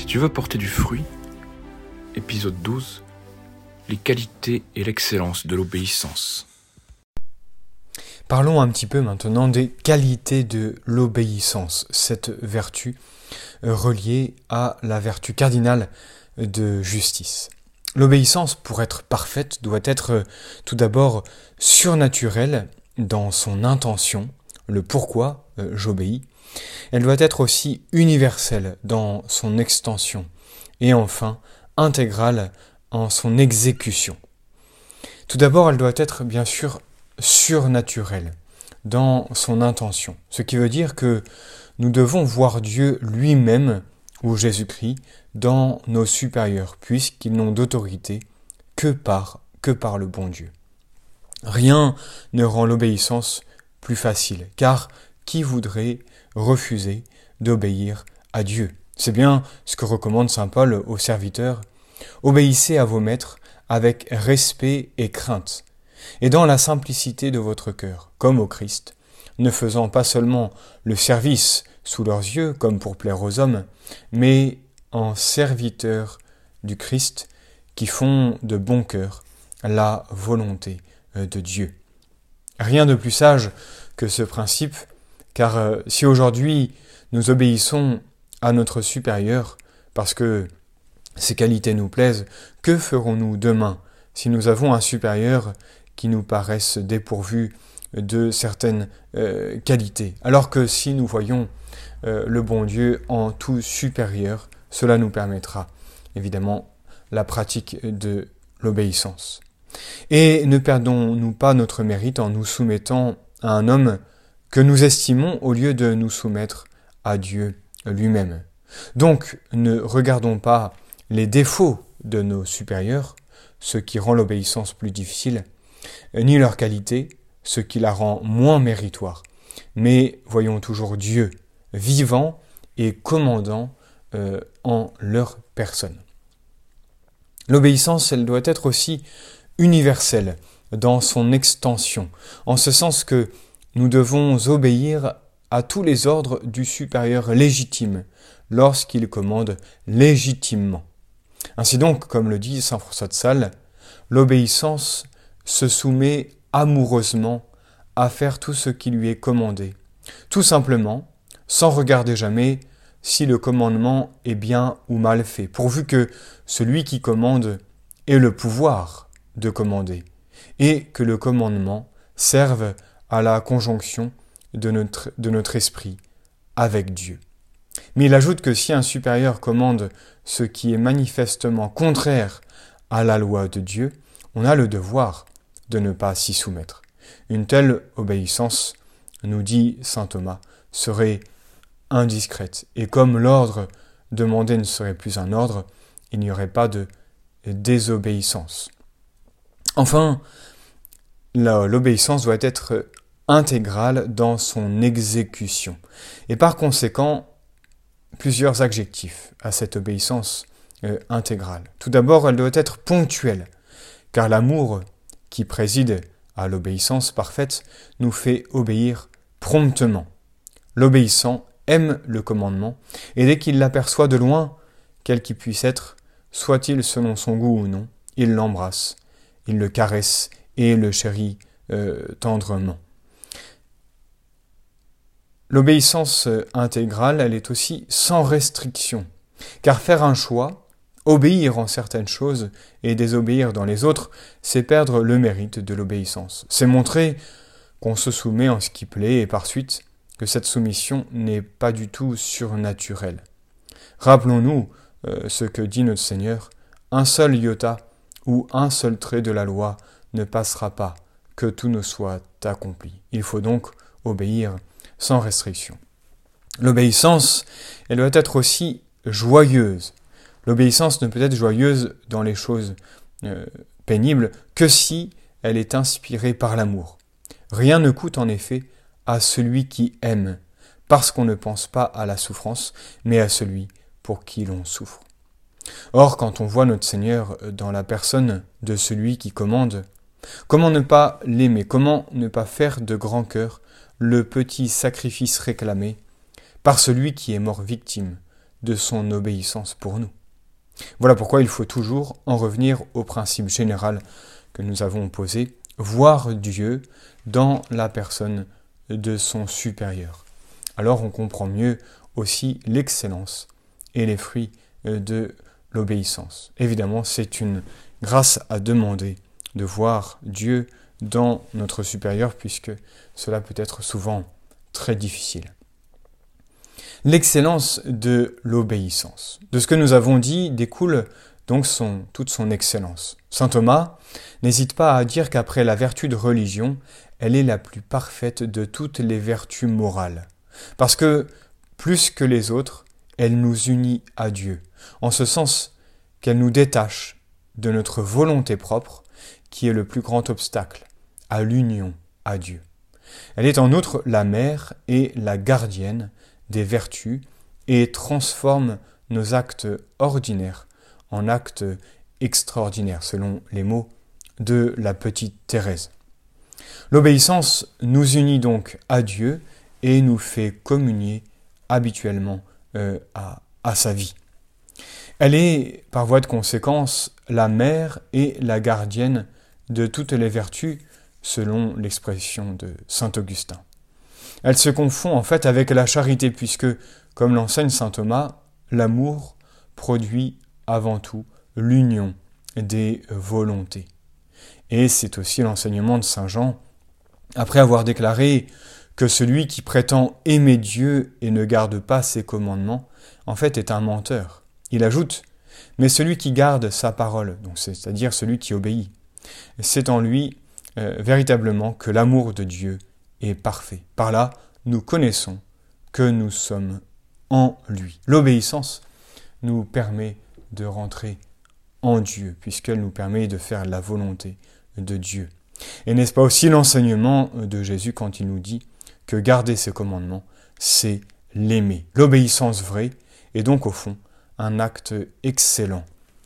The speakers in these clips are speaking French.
Si tu veux porter du fruit, épisode 12, les qualités et l'excellence de l'obéissance. Parlons un petit peu maintenant des qualités de l'obéissance, cette vertu euh, reliée à la vertu cardinale de justice. L'obéissance, pour être parfaite, doit être euh, tout d'abord surnaturelle dans son intention, le pourquoi euh, j'obéis. Elle doit être aussi universelle dans son extension et enfin intégrale en son exécution. Tout d'abord, elle doit être bien sûr surnaturelle dans son intention, ce qui veut dire que nous devons voir Dieu lui-même ou Jésus-Christ dans nos supérieurs, puisqu'ils n'ont d'autorité que par, que par le bon Dieu. Rien ne rend l'obéissance plus facile, car qui voudrait refuser d'obéir à Dieu C'est bien ce que recommande Saint Paul aux serviteurs. Obéissez à vos maîtres avec respect et crainte, et dans la simplicité de votre cœur, comme au Christ, ne faisant pas seulement le service sous leurs yeux, comme pour plaire aux hommes, mais en serviteurs du Christ qui font de bon cœur la volonté euh, de Dieu. Rien de plus sage que ce principe, car euh, si aujourd'hui nous obéissons à notre supérieur, parce que ses qualités nous plaisent, que ferons-nous demain si nous avons un supérieur qui nous paraisse dépourvu de certaines euh, qualités? Alors que si nous voyons le bon Dieu en tout supérieur, cela nous permettra évidemment la pratique de l'obéissance. Et ne perdons-nous pas notre mérite en nous soumettant à un homme que nous estimons au lieu de nous soumettre à Dieu lui-même. Donc ne regardons pas les défauts de nos supérieurs, ce qui rend l'obéissance plus difficile, ni leur qualité, ce qui la rend moins méritoire, mais voyons toujours Dieu vivant et commandant euh, en leur personne. L'obéissance, elle doit être aussi universelle dans son extension, en ce sens que nous devons obéir à tous les ordres du supérieur légitime, lorsqu'il commande légitimement. Ainsi donc, comme le dit saint François de Sales, l'obéissance se soumet amoureusement à faire tout ce qui lui est commandé, tout simplement, sans regarder jamais si le commandement est bien ou mal fait, pourvu que celui qui commande ait le pouvoir de commander, et que le commandement serve à la conjonction de notre, esprit avec Dieu. Mais il ajoute que si un supérieur commande ce qui est manifestement contraire à la loi de Dieu, on a le devoir de ne pas s'y soumettre. Une telle obéissance, nous dit saint Thomas, serait indiscrète. Et comme l'ordre demandé ne serait plus un ordre, il n'y aurait pas de désobéissance. Enfin, l'obéissance doit être intégrale dans son exécution. Et par conséquent, plusieurs adjectifs à cette obéissance euh, intégrale. Tout d'abord, elle doit être ponctuelle, car l'amour qui préside à l'obéissance parfaite nous fait obéir promptement. L'obéissant aime le commandement, et dès qu'il l'aperçoit de loin, quel qu'il puisse être, soit-il selon son goût ou non, il l'embrasse, il le caresse et le chérit euh, tendrement. L'obéissance intégrale, elle est aussi sans restriction, car faire un choix, obéir en certaines choses et désobéir dans les autres, c'est perdre le mérite de l'obéissance. C'est montrer qu'on se soumet en ce qui plaît et par suite que cette soumission n'est pas du tout surnaturelle. Rappelons-nous euh, ce que dit notre Seigneur, un seul iota ou un seul trait de la loi ne passera pas, que tout ne soit accompli. Il faut donc obéir sans restriction. L'obéissance, elle doit être aussi joyeuse. L'obéissance ne peut être joyeuse dans les choses euh, pénibles que si elle est inspirée par l'amour. Rien ne coûte en effet à celui qui aime, parce qu'on ne pense pas à la souffrance, mais à celui pour qui l'on souffre. Or, quand on voit notre Seigneur dans la personne de celui qui commande, comment ne pas l'aimer, comment ne pas faire de grand cœur le petit sacrifice réclamé par celui qui est mort victime de son obéissance pour nous. Voilà pourquoi il faut toujours en revenir au principe général que nous avons posé, voir Dieu dans la personne de son supérieur. Alors on comprend mieux aussi l'excellence et les fruits de l'obéissance. Évidemment, c'est une grâce à demander de voir Dieu dans notre supérieur, puisque cela peut être souvent très difficile. L'excellence de l'obéissance. De ce que nous avons dit découle donc toute son excellence. Saint Thomas n'hésite pas à dire qu'après la vertu de religion, elle est la plus parfaite de toutes les vertus morales. Parce que, plus que les autres, elle nous unit à Dieu, en ce sens qu'elle nous détache de notre volonté propre, qui est le plus grand obstacle à l'union à Dieu. Elle est en outre la mère et la gardienne des vertus et transforme nos actes ordinaires en actes extraordinaires, selon les mots de la petite Thérèse. L'obéissance nous unit donc à Dieu et nous fait communier habituellement euh, à, à sa vie. Elle est, par voie de conséquence, la mère et la gardienne de toutes les vertus, selon l'expression de saint Augustin. Elle se confond en fait avec la charité, puisque, comme l'enseigne saint Thomas, l'amour produit avant tout l'union des volontés. Et c'est aussi l'enseignement de saint Jean, après avoir déclaré que celui qui prétend aimer Dieu et ne garde pas ses commandements, en fait est un menteur. Il ajoute Mais celui qui garde sa parole, c'est-à-dire celui qui obéit, c'est en lui euh, véritablement que l'amour de Dieu est parfait. Par là, nous connaissons que nous sommes en lui. L'obéissance nous permet de rentrer en Dieu, puisqu'elle nous permet de faire la volonté de Dieu. Et n'est-ce pas aussi l'enseignement de Jésus quand il nous dit que garder ses commandements, c'est l'aimer. L'obéissance vraie est donc au fond un acte excellent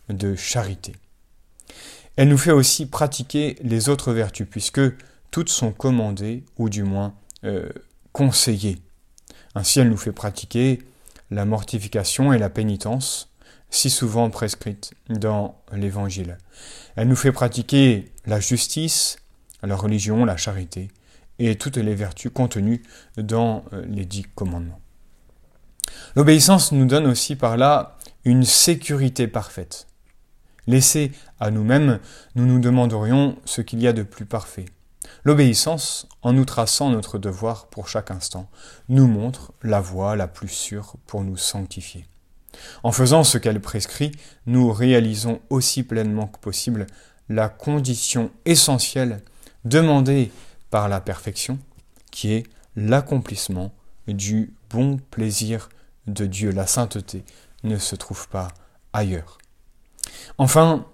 de charité. Elle nous fait aussi pratiquer les autres vertus, puisque toutes sont commandées, ou du moins euh, conseillées. Ainsi, elle nous fait pratiquer la mortification et la pénitence, si souvent prescrites dans l'Évangile. Elle nous fait pratiquer la justice, la religion, la charité, et toutes les vertus contenues dans euh, les dix commandements. L'obéissance nous donne aussi par là une sécurité parfaite. Laissés à nous-mêmes, nous nous demanderions ce qu'il y a de plus parfait. L'obéissance, en nous traçant notre devoir pour chaque instant, nous montre la voie la plus sûre pour nous sanctifier. En faisant ce qu'elle prescrit, nous réalisons aussi pleinement que possible la condition essentielle demandée par la perfection, qui est l'accomplissement du bon plaisir de Dieu. La sainteté ne se trouve pas ailleurs. Enfin,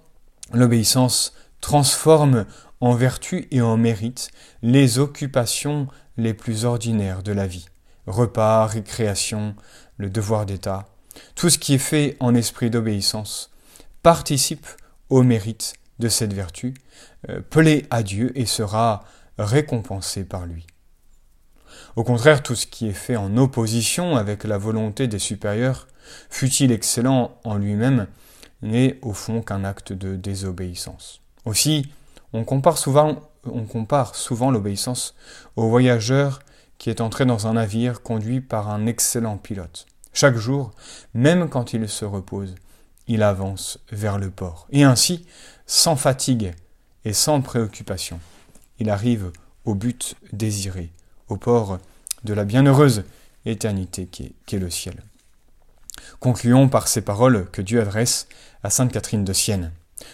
l'obéissance transforme en vertu et en mérite les occupations les plus ordinaires de la vie. Repas, récréation, le devoir d'État, tout ce qui est fait en esprit d'obéissance participe au mérite de cette vertu, euh, plaît à Dieu et sera récompensé par lui. Au contraire, tout ce qui est fait en opposition avec la volonté des supérieurs, fût-il excellent en lui-même, n'est au fond qu'un acte de désobéissance. Aussi, on compare souvent, on compare souvent l'obéissance au voyageur qui est entré dans un navire conduit par un excellent pilote. Chaque jour, même quand il se repose, il avance vers le port. Et ainsi, sans fatigue et sans préoccupation, il arrive au but désiré, au port de la bienheureuse éternité qui est, le ciel. Concluons par ces paroles que Dieu adresse à Sainte Catherine de Sienne.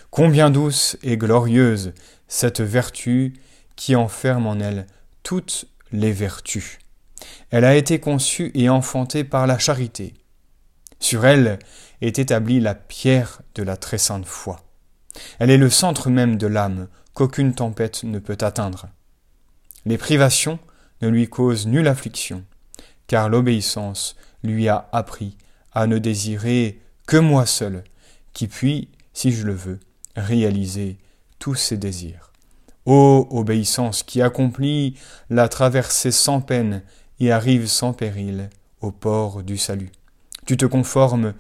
Combien douce et glorieuse cette vertu qui enferme en elle toutes les vertus. Elle a été conçue et enfantée par la charité. Sur elle est établie la pierre de la très sainte foi. Elle est le centre même de l'âme qu'aucune tempête ne peut atteindre. Les privations ne lui causent nulle affliction, car l'obéissance lui a appris à ne désirer que moi seul, qui puis, si je le veux, réaliser tous ses désirs. Ô obéissance qui accomplit la traversée sans peine et arrive sans péril au port du salut. Tu te conformes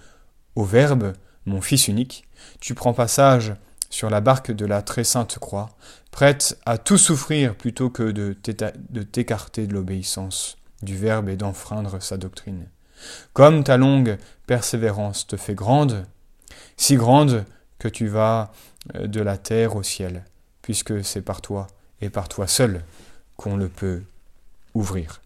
au Verbe, mon Fils unique, tu prends passage sur la barque de la très sainte croix, prête à tout souffrir plutôt que de t'écarter de l'obéissance du Verbe et d'enfreindre sa doctrine. Comme ta longue persévérance te fait grande, si grande que tu vas euh, de la terre au ciel, puisque c'est par toi et par toi seul qu'on le peut ouvrir.